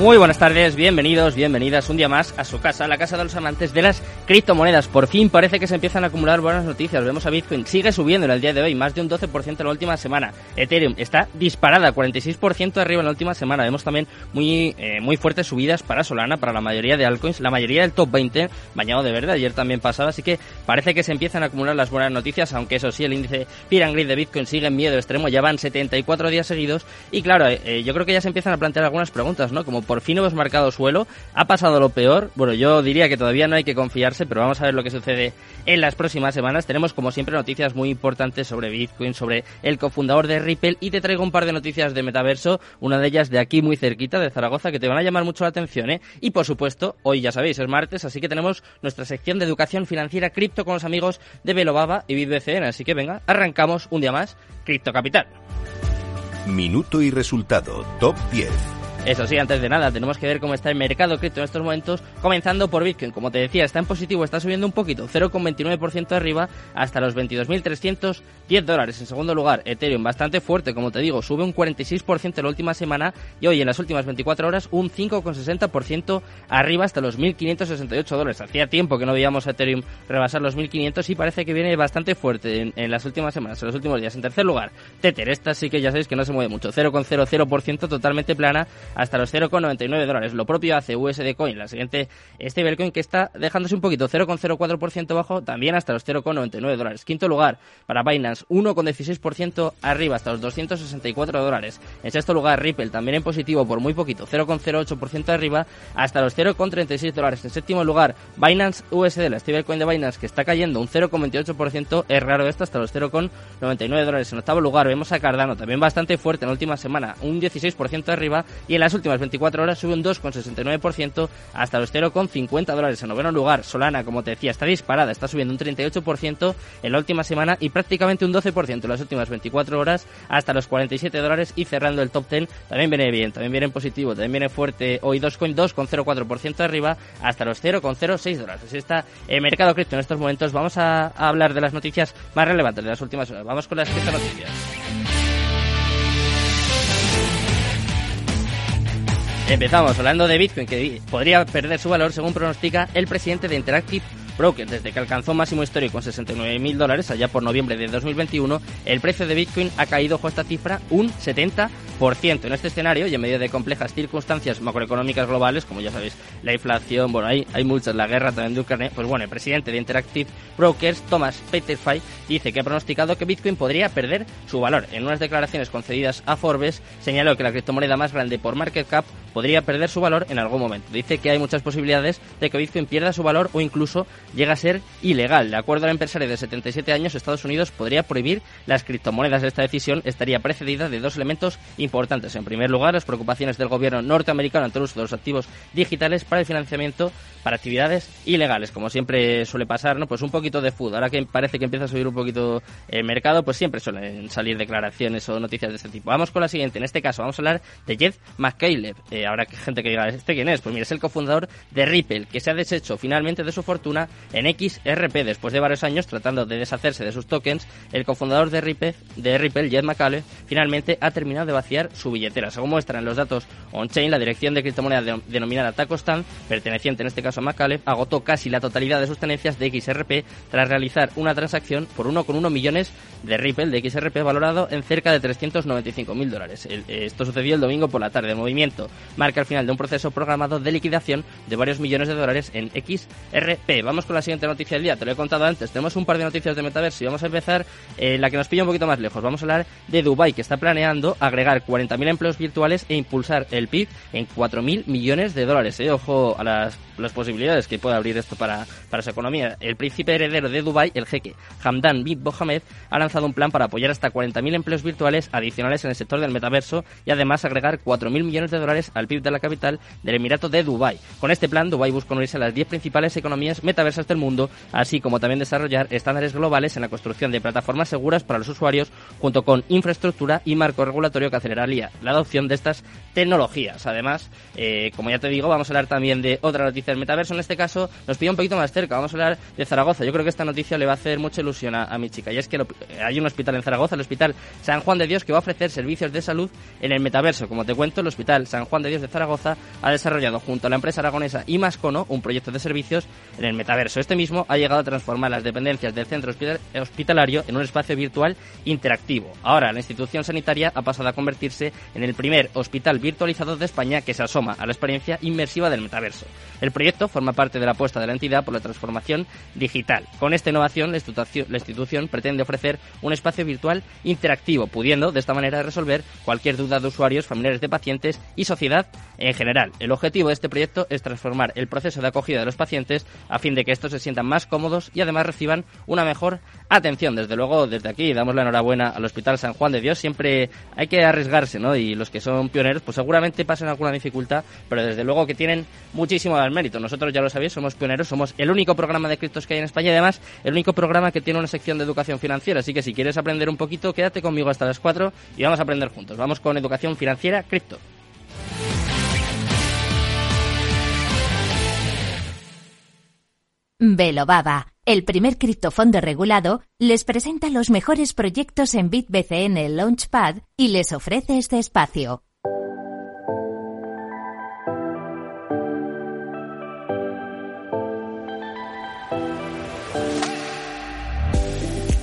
Muy buenas tardes, bienvenidos, bienvenidas un día más a su casa, la casa de los amantes de las criptomonedas. Por fin parece que se empiezan a acumular buenas noticias. Vemos a Bitcoin, sigue subiendo en el día de hoy, más de un 12% en la última semana. Ethereum está disparada, 46% arriba en la última semana. Vemos también muy, eh, muy fuertes subidas para Solana, para la mayoría de altcoins, la mayoría del top 20, bañado de verde, ayer también pasaba, así que parece que se empiezan a acumular las buenas noticias, aunque eso sí, el índice Pirangrid de Bitcoin sigue en miedo extremo, ya van 74 días seguidos. Y claro, eh, eh, yo creo que ya se empiezan a plantear algunas preguntas, ¿no? Como por fin hemos marcado suelo, ha pasado lo peor. Bueno, yo diría que todavía no hay que confiarse, pero vamos a ver lo que sucede en las próximas semanas. Tenemos, como siempre, noticias muy importantes sobre Bitcoin, sobre el cofundador de Ripple y te traigo un par de noticias de metaverso, una de ellas de aquí muy cerquita, de Zaragoza, que te van a llamar mucho la atención, ¿eh? Y por supuesto, hoy ya sabéis, es martes, así que tenemos nuestra sección de educación financiera cripto con los amigos de Belobaba y BitBCN. Así que venga, arrancamos un día más, Cripto Capital. Minuto y resultado, top 10. Eso sí, antes de nada, tenemos que ver cómo está el mercado cripto en estos momentos, comenzando por Bitcoin. Como te decía, está en positivo, está subiendo un poquito, 0,29% arriba hasta los 22.310 dólares. En segundo lugar, Ethereum, bastante fuerte, como te digo, sube un 46% en la última semana y hoy en las últimas 24 horas un 5,60% arriba hasta los 1.568 dólares. Hacía tiempo que no veíamos a Ethereum rebasar los 1.500 y parece que viene bastante fuerte en, en, las últimas semanas, en los últimos días. En tercer lugar, Tether, esta sí que ya sabéis que no se mueve mucho, 0,00% totalmente plana hasta los 0,99 dólares. Lo propio hace USD Coin, la siguiente stablecoin que está dejándose un poquito, 0,04% bajo, también hasta los 0,99 dólares. Quinto lugar para Binance, 1,16% arriba hasta los 264 dólares. En sexto lugar Ripple, también en positivo por muy poquito, 0,08% arriba hasta los 0,36 dólares. En séptimo lugar Binance USD, la stablecoin de Binance que está cayendo un 0,28%, es raro esto, hasta los 0,99 dólares. En octavo lugar vemos a Cardano, también bastante fuerte en la última semana, un 16% arriba y las últimas 24 horas sube un 2,69% hasta los 0,50 dólares. En noveno lugar, Solana, como te decía, está disparada, está subiendo un 38% en la última semana y prácticamente un 12% en las últimas 24 horas hasta los 47 dólares y cerrando el top 10 también viene bien, también viene en positivo, también viene fuerte hoy 2,04% arriba hasta los 0,06 dólares. Así está el mercado cripto en estos momentos. Vamos a, a hablar de las noticias más relevantes de las últimas horas. Vamos con las cripto noticias. Empezamos hablando de Bitcoin, que podría perder su valor según pronostica el presidente de Interactive Broker. Desde que alcanzó máximo histórico en 69.000 dólares allá por noviembre de 2021, el precio de Bitcoin ha caído bajo esta cifra un 70%. En este escenario y en medio de complejas circunstancias macroeconómicas globales, como ya sabéis, la inflación, bueno, hay, hay muchas, la guerra también de Ucrania, pues bueno, el presidente de Interactive Brokers, Thomas Peterfy, dice que ha pronosticado que Bitcoin podría perder su valor. En unas declaraciones concedidas a Forbes, señaló que la criptomoneda más grande por market cap podría perder su valor en algún momento. Dice que hay muchas posibilidades de que Bitcoin pierda su valor o incluso llega a ser ilegal. De acuerdo al empresario de 77 años, Estados Unidos podría prohibir las criptomonedas. Esta decisión estaría precedida de dos elementos importantes. En primer lugar, las preocupaciones del gobierno norteamericano ante el uso de los activos digitales para el financiamiento para actividades ilegales. Como siempre suele pasar, ¿no? Pues un poquito de food. Ahora que parece que empieza a subir un poquito el mercado, pues siempre suelen salir declaraciones o noticias de este tipo. Vamos con la siguiente. En este caso vamos a hablar de Jeff McCaleb. Eh, habrá gente que diga, ¿este quién es? Pues mira, es el cofundador de Ripple, que se ha deshecho finalmente de su fortuna en XRP. Después de varios años tratando de deshacerse de sus tokens, el cofundador de Ripple, Jeff McCaleb, finalmente ha terminado de vaciar su billetera. Según muestran los datos on-chain, la dirección de criptomoneda de, denominada Tacostan, perteneciente en este caso a McCaleb, agotó casi la totalidad de sus tenencias de XRP tras realizar una transacción por 1,1 millones de Ripple de XRP valorado en cerca de 395 mil dólares. Esto sucedió el domingo por la tarde. El movimiento marca el final de un proceso programado de liquidación de varios millones de dólares en XRP. Vamos con la siguiente noticia del día. Te lo he contado antes. Tenemos un par de noticias de metaverso y vamos a empezar eh, la que nos pilla un poquito más lejos. Vamos a hablar de Dubai que está planeando agregar 40.000 empleos virtuales e impulsar el PIB en 4.000 millones de dólares. Eh. Ojo a las, posibilidades que puede abrir esto para, para su economía. El príncipe heredero de Dubai, el jeque Hamdan bin Mohamed, ha lanzado un plan para apoyar hasta 40.000 empleos virtuales adicionales en el sector del metaverso y además agregar 4.000 millones de dólares al PIB de la capital del Emirato de Dubai. Con este plan, Dubai busca unirse a las 10 principales economías metaversas del mundo, así como también desarrollar estándares globales en la construcción de plataformas seguras para los usuarios, junto con infraestructura y marco regulatorio que aceleraría la adopción de estas tecnologías. Además, eh, como ya te digo, vamos a hablar también de otra noticia del metaverso. En este caso, nos pide un poquito más cerca. Vamos a hablar de Zaragoza. Yo creo que esta noticia le va a hacer mucha ilusión a, mi chica. Y es que hay un hospital en Zaragoza, el Hospital San Juan de Dios, que va a ofrecer servicios de salud en el metaverso. Como te cuento, el Hospital San Juan de Dios de Zaragoza ha desarrollado junto a la empresa aragonesa Imascono un proyecto de servicios en el metaverso. Este mismo ha llegado a transformar las dependencias del centro hospitalario en un espacio virtual interactivo. Ahora, la institución sanitaria ha pasado a convertirse en el primer hospital virtualizado de España que se asoma a la experiencia inmersiva del metaverso. El proyecto forma parte de la apuesta de la entidad por la transformación digital. Con esta innovación, la institución, pretende ofrecer un espacio virtual interactivo, pudiendo de esta manera resolver cualquier duda de usuarios, familiares de pacientes y sociedad en general. El objetivo de este proyecto es transformar el proceso de acogida de los pacientes a fin de que estos se sientan más cómodos y además reciban una mejor atención. Desde luego, desde aquí damos la enhorabuena al Hospital San Juan de Dios. Siempre hay que arriesgarse, ¿no? Y los que son pioneros, pues seguramente pasen alguna dificultad, pero desde luego que tienen muchísimo mérito. Nosotros, ya lo sabéis, somos pioneros, somos el único programa de criptos que hay en España y además el único programa que tiene una sección de educación financiera. Así que si quieres aprender un poquito, quédate conmigo hasta las 4 y vamos a aprender juntos. Vamos con educación financiera cripto. Baba, el primer criptofondo regulado, les presenta los mejores proyectos en BitBCN Launchpad y les ofrece este espacio.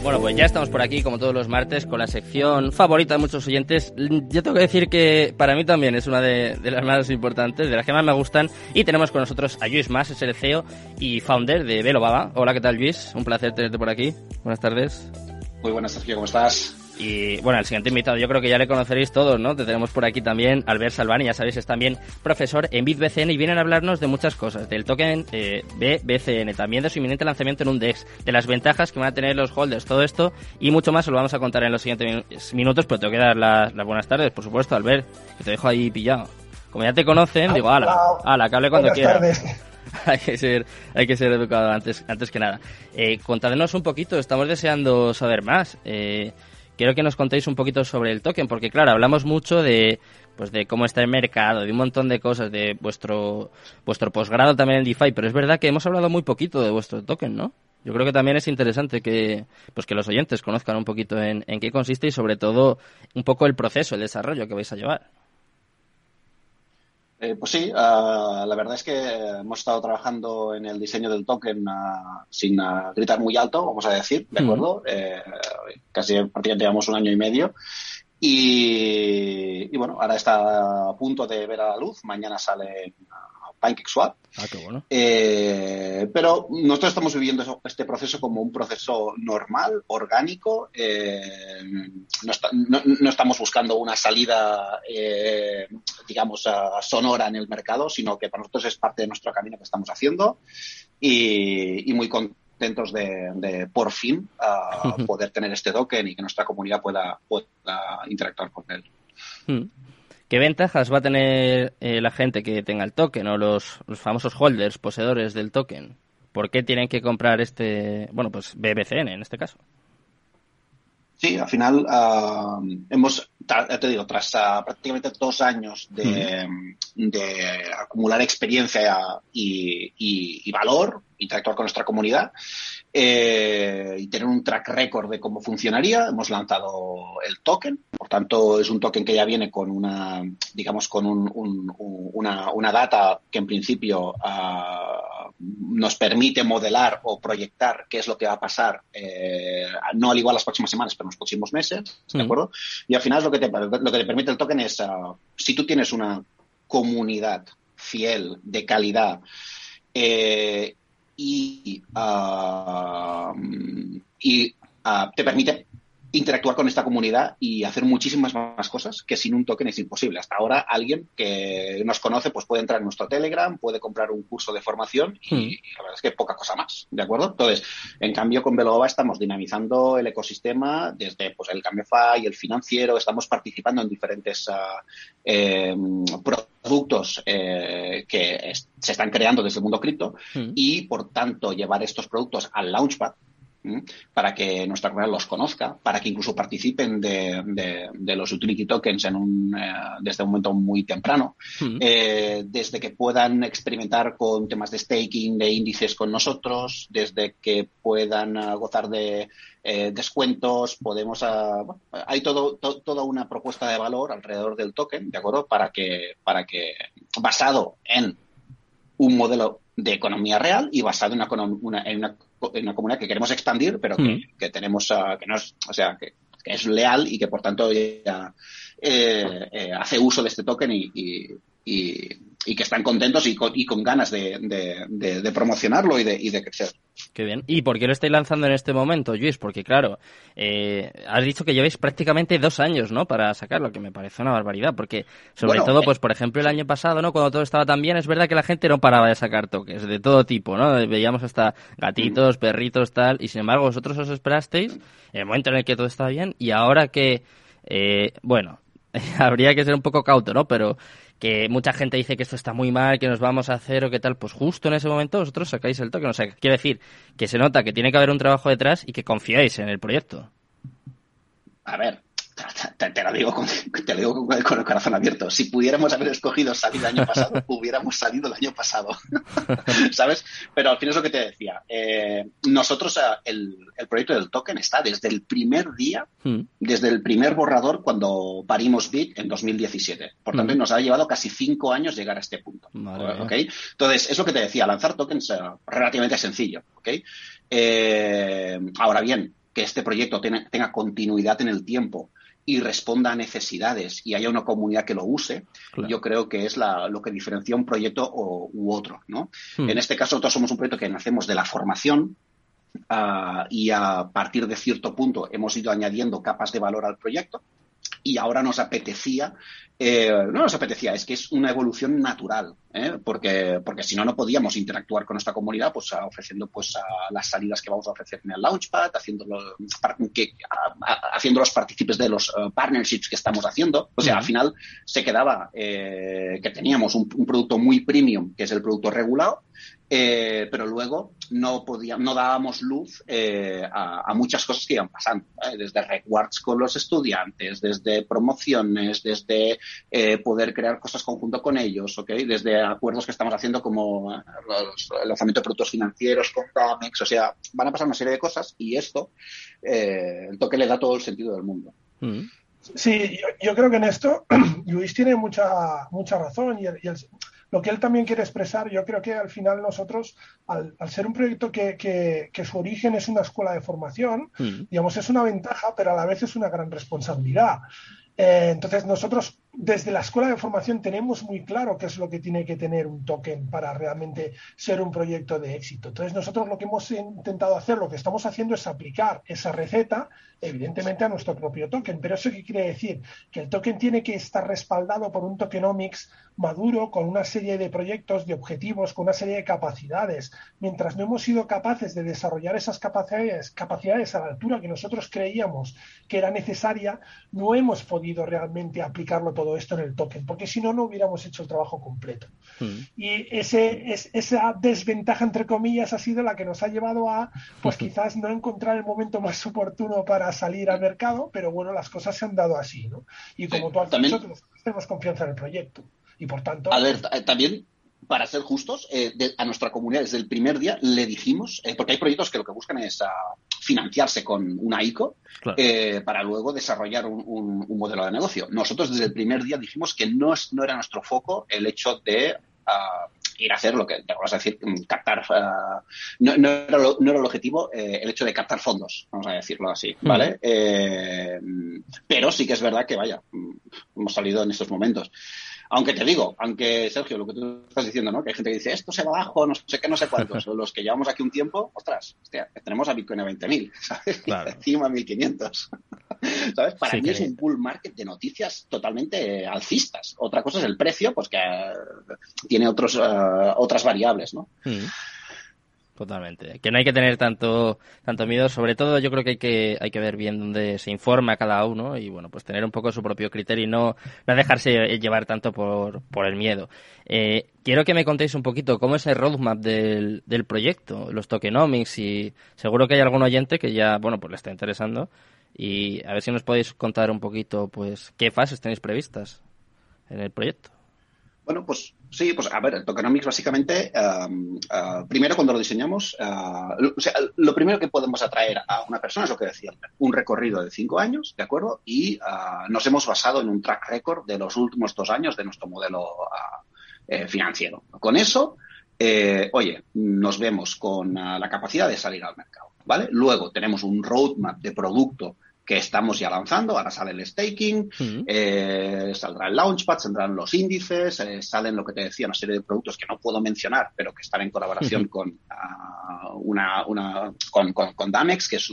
Bueno, pues ya estamos por aquí, como todos los martes, con la sección favorita de muchos oyentes. Yo tengo que decir que para mí también es una de, las más importantes, de las que más me gustan. Y tenemos con nosotros a Luis Mas, es el CEO y founder de Velo Baba. Hola, ¿qué tal, Luis? Un placer tenerte por aquí. Buenas tardes. Muy buenas, Sergio, ¿cómo estás? Y bueno, el siguiente invitado yo creo que ya le conoceréis todos, ¿no? Te tenemos por aquí también Albert Salvani, ya sabéis, es también profesor en BitBCN y vienen a hablarnos de muchas cosas, del token eh, BBCN, también de su inminente lanzamiento en un DEX, de las ventajas que van a tener los holders, todo esto y mucho más os lo vamos a contar en los siguientes minutos, pero tengo que dar las, buenas tardes, por supuesto, Albert, que te dejo ahí pillado. Como ya te conocen, digo, ala, ala, que hable cuando quieras. hay que ser hay que ser educado antes antes que nada eh, contadnos un poquito estamos deseando saber más eh, quiero que nos contéis un poquito sobre el token, porque claro, hablamos mucho de pues de cómo está el mercado, de un montón de cosas, de vuestro vuestro posgrado también en DeFi, pero es verdad que hemos hablado muy poquito de vuestro token, ¿no? Yo creo que también es interesante que pues que los oyentes conozcan un poquito en, en qué consiste y sobre todo un poco el proceso, el desarrollo que vais a llevar. Eh, pues sí, ah, la verdad es que hemos estado trabajando en el diseño del token ah, sin ah, gritar muy alto, vamos a decir, ¿de acuerdo? Eh, casi prácticamente llevamos un año y medio. Y, y, bueno, ahora está a punto de ver a la luz. Mañana sale PancakeSwap. Ah, qué bueno. Eh, pero nosotros estamos viviendo este proceso como un proceso normal, orgánico. Eh, no, estamos buscando una salida, eh, digamos, sonora en el mercado, sino que para nosotros es parte de nuestro camino que estamos haciendo y, muy contentos de, por fin poder tener este token y que nuestra comunidad pueda, interactuar con él. Hmm. ¿Qué ventajas va a tener eh, la gente que tenga el token o los, famosos holders, poseedores del token? ¿Por qué tienen que comprar este, bueno, pues BBCN en este caso? Sí, al final ah, hemos, te digo, tras ah, prácticamente dos años de, acumular experiencia y, y, valor, interactuar con nuestra comunidad, eh, y tener un track record de cómo funcionaría. Hemos lanzado el token, por tanto es un token que ya viene con una, digamos, con una, data que en principio ah, nos permite modelar o proyectar qué es lo que va a pasar, eh, no al igual las próximas semanas, pero en los próximos meses, ¿de acuerdo? Y al final lo que te, lo que te permite el token es, ah, si tú tienes una comunidad fiel, de calidad, eh, y y te permite interactuar con esta comunidad y hacer muchísimas más cosas que sin un token es imposible. Hasta ahora alguien que nos conoce pues puede entrar en nuestro Telegram, puede comprar un curso de formación y, hmm. la verdad es que poca cosa más, ¿de acuerdo? Entonces, en cambio con Veloba estamos dinamizando el ecosistema desde pues el cambio y el financiero, estamos participando en diferentes uh, eh, productos eh, que se están creando desde el mundo cripto hmm. y por tanto llevar estos productos al Launchpad para que nuestra comunidad los conozca, para que incluso participen de, los utility tokens en un, eh, desde un momento muy temprano, eh, desde que puedan experimentar con temas de staking, de índices con nosotros, desde que puedan eh, gozar de descuentos, podemos, hay todo, toda una propuesta de valor alrededor del token, ¿de acuerdo? Para que, para que, basado en un modelo de economía real y basado en una, una en una comunidad que queremos expandir, pero que, mm. tenemos, que no es, o sea, que, es leal y que por tanto ya, eh, eh, hace uso de este token y, y que están contentos y con, y con ganas de, de, promocionarlo y de, y de crecer. Qué bien. ¿Y por qué lo estáis lanzando en este momento, Luis? Porque, claro, eh, has dicho que lleváis prácticamente dos años, ¿no? Para sacarlo, que me parece una barbaridad. Porque, sobre todo, pues, por ejemplo, el año pasado, ¿no? Cuando todo estaba tan bien, es verdad que la gente no paraba de sacar toques de todo tipo, ¿no? Veíamos hasta gatitos, perritos, tal. Y, sin embargo, vosotros os esperasteis en el momento en el que todo estaba bien. Y ahora que, eh, bueno, habría que ser un poco cauto, ¿no? Pero que mucha gente dice que esto está muy mal, que nos vamos a hacer o qué tal, pues justo en ese momento vosotros sacáis el toque. O sea, quiere decir que se nota que tiene que haber un trabajo detrás y que confiáis en el proyecto. A ver, te, lo digo, con, te lo digo con, el corazón abierto. Si pudiéramos haber escogido salir el año pasado, hubiéramos salido el año pasado. ¿Sabes? Pero al fin es lo que te decía. Eh, nosotros, el, proyecto del token está desde el primer día, hmm. desde el primer borrador cuando parimos Bit en 2017. Por tanto, hmm. nos ha llevado casi cinco años llegar a este punto. Entonces, es lo que te decía, lanzar tokens es relativamente sencillo. Eh, ahora bien, que este proyecto tenga continuidad en el tiempo y responda a necesidades y haya una comunidad que lo use, yo creo que es lo que diferencia un proyecto u otro. ¿no? Hmm. En este caso, nosotros somos un proyecto que nacemos de la formación ah, y a partir de cierto punto hemos ido añadiendo capas de valor al proyecto y ahora nos apetecía, eh, no nos apetecía, es que es una evolución natural, ¿eh? porque, porque si no, no podíamos interactuar con nuestra comunidad pues ofreciendo pues las salidas que vamos a ofrecer en el Launchpad, haciéndolo, que, haciendo los partícipes de los eh, partnerships que estamos haciendo. O sea, al final se quedaba que teníamos un, un producto muy premium, que es el producto regulado, pero luego no podíamos, no dábamos luz eh, a, muchas cosas que iban pasando, desde rewards con los estudiantes, desde promociones, desde eh, poder crear cosas conjunto con ellos, ¿okay? desde acuerdos que estamos haciendo como el lanzamiento de productos financieros con Comex, o sea, van a pasar una serie de cosas y esto, el toque le da todo el sentido del mundo. Mm. Sí, yo, creo que en esto Luis tiene mucha, mucha razón y, y el, lo que él también quiere expresar, yo creo que al final nosotros, al, ser un proyecto que, que, su origen es una escuela de formación, mm. digamos, es una ventaja, pero a la vez es una gran responsabilidad. Eh, entonces, nosotros desde la escuela de formación tenemos muy claro qué es lo que tiene que tener un token para realmente ser un proyecto de éxito. Entonces, nosotros lo que hemos intentado hacer, lo que estamos haciendo es aplicar esa receta, evidentemente, a nuestro propio token. Pero eso qué quiere decir? Que el token tiene que estar respaldado por un tokenomics maduro, con una serie de proyectos, de objetivos, con una serie de capacidades. Mientras no hemos sido capaces de desarrollar esas capacidades, capacidades a la altura que nosotros creíamos que era necesaria, no hemos podido realmente aplicarlo todo esto en el token, porque si no, no hubiéramos hecho el trabajo completo. Hmm. Y ese, es, esa desventaja, entre comillas, ha sido la que nos ha llevado a, pues quizás no encontrar el momento más oportuno para salir al mercado, pero bueno, las cosas se han dado así, ¿no? Y como tú has dicho, tenemos confianza en el proyecto. Y por tanto... A ver, también para ser justos, eh, a nuestra comunidad desde el primer día le dijimos, eh, porque hay proyectos que lo que buscan es ah, financiarse con una ICO eh, para luego desarrollar un, modelo de negocio. Nosotros desde el primer día dijimos que no, no era nuestro foco el hecho de ah, ir a hacer lo que te vamos a decir, mm, captar, ah, no, era el objetivo el hecho de captar fondos, vamos a decirlo así, ¿vale? pero sí que es verdad que, vaya, mm, hemos salido en estos momentos. Aunque te digo, aunque Sergio, lo que tú estás diciendo, ¿no? Que hay gente que dice, esto se va abajo, no sé qué, no sé cuántos. los que llevamos aquí un tiempo, ostras, hostia, tenemos a Bitcoin a 20.000, ¿sabes? Claro. Encima a 1.500. ¿Sabes? Para mí es un bull market de noticias totalmente alcistas. Otra cosa es el precio, pues que uh, tiene otros, uh, otras variables, ¿no? Mm. Totalmente. Que no hay que tener tanto, tanto miedo. Sobre todo, yo creo que hay que, hay que ver bien dónde se informa cada uno y, bueno, pues tener un poco su propio criterio y no, no dejarse llevar tanto por, por el miedo. Eh, quiero que me contéis un poquito cómo es el roadmap del, del proyecto, los tokenomics y seguro que hay algún oyente que ya, bueno, pues le está interesando y a ver si nos podéis contar un poquito, pues, qué fases tenéis previstas en el proyecto. Bueno, pues sí, pues a ver, tokenomics básicamente, um, uh, primero cuando lo diseñamos, uh, o sea, lo primero que podemos atraer a una persona es lo que decía, un recorrido de cinco años, ¿de acuerdo? Y uh, nos hemos basado en un track record de los últimos dos años de nuestro modelo financiero. Con eso, oye, nos vemos con la capacidad de salir al mercado, ¿vale? Luego tenemos un roadmap de producto que estamos ya lanzando. Ahora sale el staking, eh, saldrá el launchpad, saldrán los índices, eh, salen lo que te decía, una serie de productos que no puedo mencionar, pero que están en colaboración con, ah, una, una, con, con, Damex, que es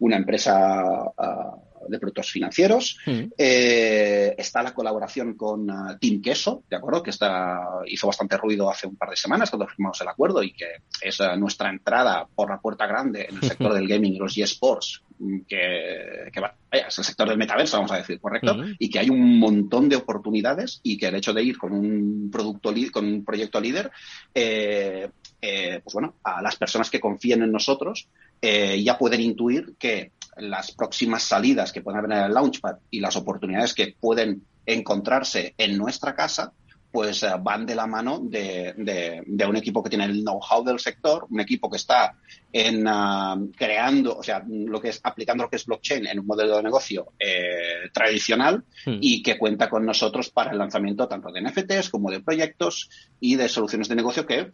una empresa ah, de productos financieros. Eh, está la colaboración con uh, Team Queso, ¿de acuerdo? Que está, hizo bastante ruido hace un par de semanas cuando firmamos el acuerdo y que es uh, nuestra entrada por la puerta grande en el sector del gaming y los eSports, mm, que, que vaya, es el sector del metaverso, vamos a decir, ¿correcto? Y que hay un montón de oportunidades y que el hecho de ir con un producto, con un proyecto líder, eh, eh, pues bueno, a las personas que confíen en nosotros, ya pueden intuir que las próximas salidas que pueden haber en el Launchpad y las oportunidades que pueden encontrarse en nuestra casa, pues eh, van de la mano de, de, un equipo que tiene el know-how del sector, un equipo que está en ah, creando, o sea, lo que es aplicando lo que es blockchain en un modelo de negocio eh, tradicional hmm. y que cuenta con nosotros para el lanzamiento tanto de NFTs como de proyectos y de soluciones de negocio que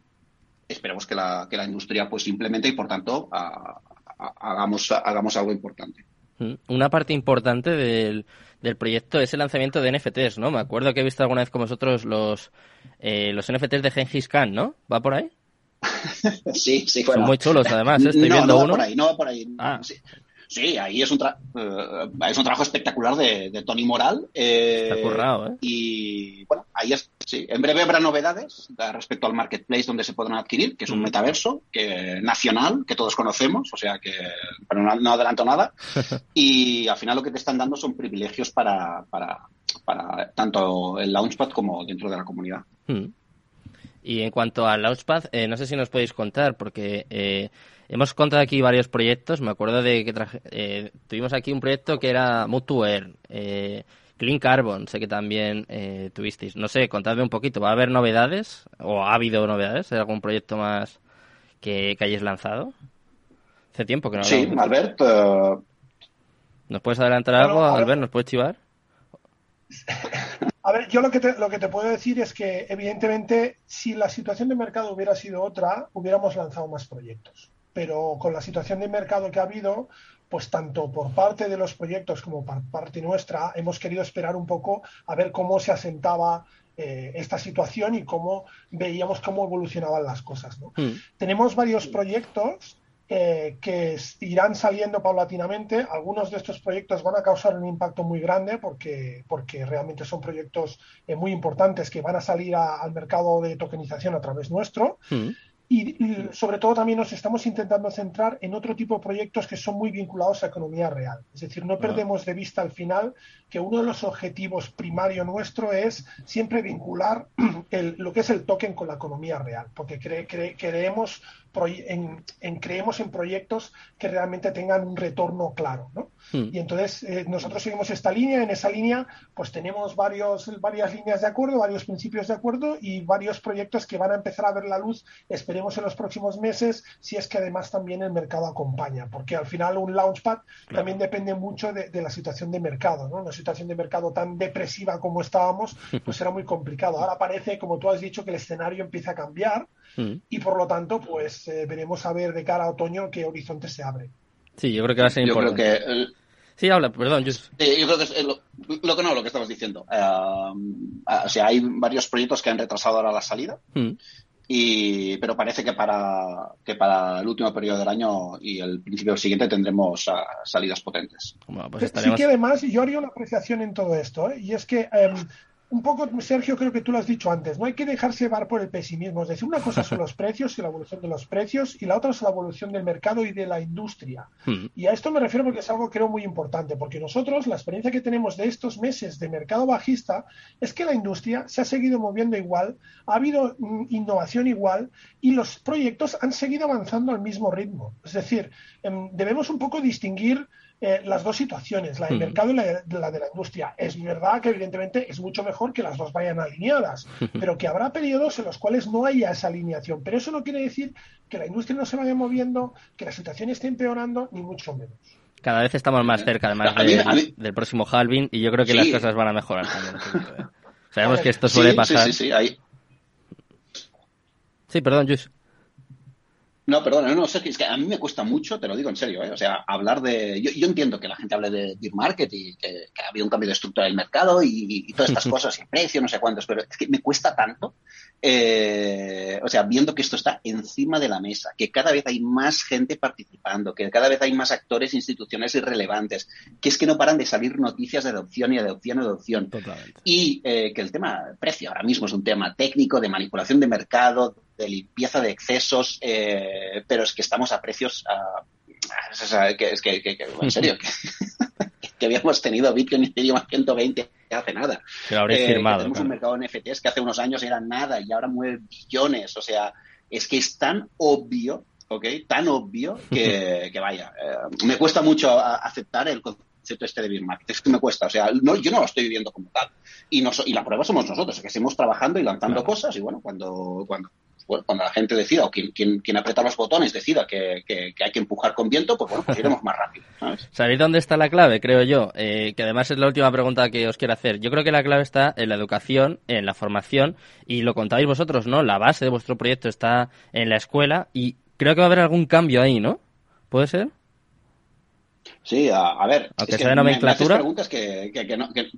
esperemos que la, que la industria pues implemente y por tanto a, hagamos, hagamos algo importante. Mm, una parte importante del, del proyecto es el lanzamiento de NFTs, ¿no? Me acuerdo que he visto alguna vez con vosotros los, eh, los NFTs de Gengis Khan, ¿no? ¿Va por ahí? sí, sí. Son muy chulos, además. ¿eh? Estoy no, viendo no uno. Va por ahí, no va por ahí. Ah. Sí. Sí, ahí es un, eh, es un trabajo espectacular de, Tony Moral. Eh, Está currado, ¿eh? Y bueno, ahí es, sí. En breve habrá novedades respecto al marketplace donde se podrán adquirir, que es un mm. metaverso que, nacional, que todos conocemos, o sea que, pero no, adelanto nada. y al final lo que te están dando son privilegios para, para, para tanto el Launchpad como dentro de la comunidad. Mm. Y en cuanto al Launchpad, eh, no sé si nos podéis contar, porque eh, hemos contado aquí varios proyectos. Me acuerdo de que eh, tuvimos aquí un proyecto que era Mutuer, eh, Clean Carbon, sé que también eh, tuvisteis. No sé, contadme un poquito. ¿Va a haber novedades? ¿O ha habido novedades? ¿Hay algún proyecto más que, que hayáis lanzado? Hace tiempo que no Sí, Albert. ¿Nos puedes adelantar algo, Albert? ¿Nos puedes chivar? A ver, yo lo que, te, lo que te puedo decir es que, evidentemente, si la situación de mercado hubiera sido otra, hubiéramos lanzado más proyectos. Pero con la situación de mercado que ha habido, pues tanto por parte de los proyectos como por parte nuestra, hemos querido esperar un poco a ver cómo se asentaba eh, esta situación y cómo veíamos cómo evolucionaban las cosas. Hmm. Tenemos varios proyectos eh, que irán saliendo paulatinamente. Algunos de estos proyectos van a causar un impacto muy grande porque, porque realmente son proyectos eh, muy importantes que van a salir al mercado de tokenización a través nuestro. Mm. Y, sobre todo también nos estamos intentando centrar en otro tipo de proyectos que son muy vinculados a economía real. Es decir, no ah. perdemos de vista al final que uno de los objetivos primarios nuestro es siempre vincular lo que es el token con la economía real, porque creemos, en, creemos en proyectos que realmente tengan un retorno claro. ¿no? Hmm. Y entonces eh, nosotros seguimos esta línea, en esa línea pues tenemos varios, varias líneas de acuerdo, varios principios de acuerdo y varios proyectos que van a empezar a ver la luz, esperemos en los próximos meses, si es que además también el mercado acompaña, porque al final un launchpad también depende mucho de, la situación de mercado, ¿no? Una situación de mercado tan depresiva como estábamos, pues era muy complicado. Ahora parece, como tú has dicho, que el escenario empieza a cambiar hmm. y por lo tanto, pues eh, veremos a ver de cara a otoño qué horizonte se abre. Sí, yo creo que va a ser importante. Yo creo que Sí, habla, perdón. Yo... yo creo que es lo, lo, que no, lo que estabas diciendo. Uh, o sea, hay varios proyectos que han retrasado ahora la salida. Mm. Y, pero parece que para, que para el último periodo del año y el principio del siguiente tendremos uh, salidas potentes. Bueno, pues estaremos... Sí que además yo haría una apreciación en todo esto, ¿eh? y es que um, un poco, Sergio, creo que tú lo has dicho antes, no hay que dejarse llevar por el pesimismo. Es decir, una cosa son los precios y la evolución de los precios y la otra es la evolución del mercado y de la industria. Hmm. Y a esto me refiero porque es algo creo muy importante, porque nosotros la experiencia que tenemos de estos meses de mercado bajista es que la industria se ha seguido moviendo igual, ha habido mm, innovación igual y los proyectos han seguido avanzando al mismo ritmo. Es decir, em, debemos un poco distinguir eh, las dos situaciones, la del mercado y la de, la industria. Es verdad que evidentemente es mucho mejor que las dos vayan alineadas, pero que habrá periodos en los cuales no haya esa alineación. Pero eso no quiere decir que la industria no se vaya moviendo, que la situación esté empeorando, ni mucho menos. Cada vez estamos más cerca, además, del próximo halving, y yo creo que las cosas van a mejorar también. Sabemos que esto suele pasar. Sí, sí, sí, Sí, perdón, Jus. No, perdona, no, no, Sergio, es que a mí me cuesta mucho, te lo digo en serio, ¿eh? o sea, hablar de... Yo, yo, entiendo que la gente hable de deep market y que, ha habido un cambio de estructura del mercado y, y todas estas cosas, y precio, no sé cuántos, pero es que me cuesta tanto, eh, o sea, viendo que esto está encima de la mesa, que cada vez hay más gente participando, que cada vez hay más actores, instituciones irrelevantes, que es que no paran de salir noticias de adopción y adopción y adopción. Y eh, que el tema precio ahora mismo es un tema técnico, de manipulación de mercado, de limpieza de excesos, eh, pero es que estamos a precios, que, es que, en serio, que, habíamos tenido Bitcoin y Ethereum a 120 hace nada. Pero eh, firmado. Tenemos un mercado de NFTs que hace unos años era nada y ahora mueve billones, o sea, es que es tan obvio, ¿ok? Tan obvio que, vaya, eh, me cuesta mucho aceptar el concepto este de Bitmarket. Es que me cuesta, o sea, no, yo no lo estoy viviendo como tal. Y, y la prueba somos nosotros, que seguimos trabajando y lanzando cosas y bueno, cuando, cuando bueno, cuando la gente decida o quien, quien, aprieta los botones decida que, que, hay que empujar con viento, pues bueno, pues iremos más rápido. ¿Sabéis dónde está la clave? Creo yo, eh, que además es la última pregunta que os quiero hacer. Yo creo que la clave está en la educación, en la formación, y lo contáis vosotros, ¿no? La base de vuestro proyecto está en la escuela y creo que va a haber algún cambio ahí, ¿no? ¿Puede ser? Sí, a, ver. Aunque sea de nomenclatura. Me, preguntas que, que, no, que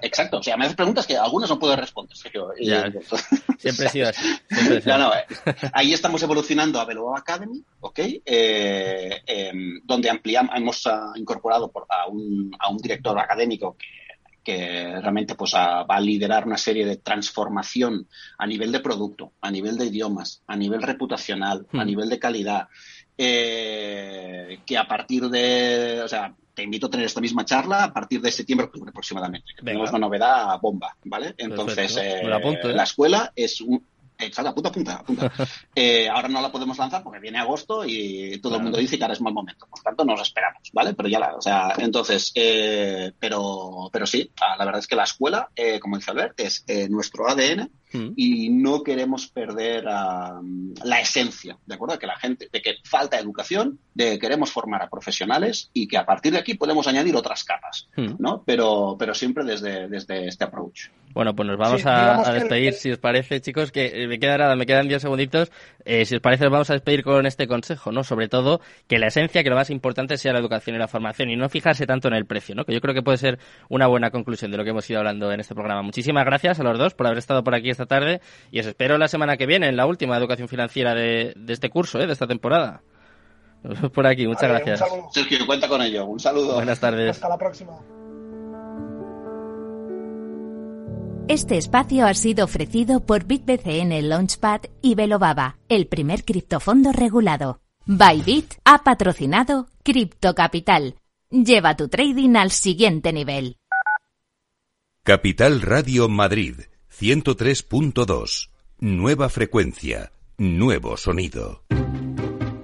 exacto, o sea, me haces preguntas que algunas no puedo responder. siempre he sido así. no, no, eh, ahí estamos evolucionando a Velo Academy, ¿ok? Eh, em, donde ampliamos, hemos uh, incorporado por, a, un, a un director académico que que realmente pues, va a liderar una serie de transformación a nivel de producto, a nivel de idiomas, a nivel reputacional, a hmm. nivel de calidad, eh, que a partir de, o sea, te invito a tener esta misma charla a partir de septiembre, octubre aproximadamente. tenemos una novedad bomba, ¿vale? Entonces, eh, ¿eh? la escuela es un, Exacto, punta, punta, punta. Eh, ahora no la podemos lanzar porque viene agosto y todo el mundo dice que ahora es mal momento. Por tanto, nos esperamos, ¿vale? Pero ya la, o sea, entonces, eh, pero, pero sí, la verdad es que la escuela, eh, como dice Albert, es nuestro ADN mm. y no queremos perder la esencia, ¿de acuerdo? De que la gente, de que falta educación, de que queremos formar a profesionales y que a partir de aquí podemos añadir otras capas, mm. ¿no? Pero, pero siempre desde, desde este approach. Bueno, pues nos vamos a, despedir, si os parece, chicos, que eh, me queda nada, me quedan 10 segunditos. Eh, si os parece, nos vamos a despedir con este consejo, ¿no? Sobre todo, que la esencia, que lo más importante sea la educación y la formación y no fijarse tanto en el precio, ¿no? Que yo creo que puede ser una buena conclusión de lo que hemos ido hablando en este programa. Muchísimas gracias a los dos por haber estado por aquí esta tarde y os espero la semana que viene en la última educación financiera de, este curso, ¿eh? De esta temporada. Por aquí, muchas gracias. Sergio, cuenta con ello. Un saludo. Buenas tardes. Hasta la próxima. Este espacio ha sido ofrecido por BitBCN Launchpad y Velobaba, el primer criptofondo regulado. Bybit ha patrocinado Cripto Capital. Lleva tu trading al siguiente nivel. Capital Radio Madrid 103.2. Nueva frecuencia, nuevo sonido.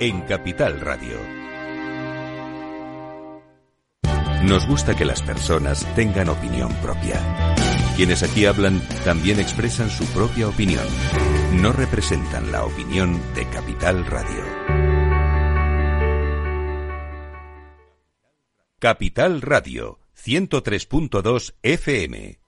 en Capital Radio. Nos gusta que las personas tengan opinión propia. Quienes aquí hablan también expresan su propia opinión. No representan la opinión de Capital Radio. Capital Radio 103.2 FM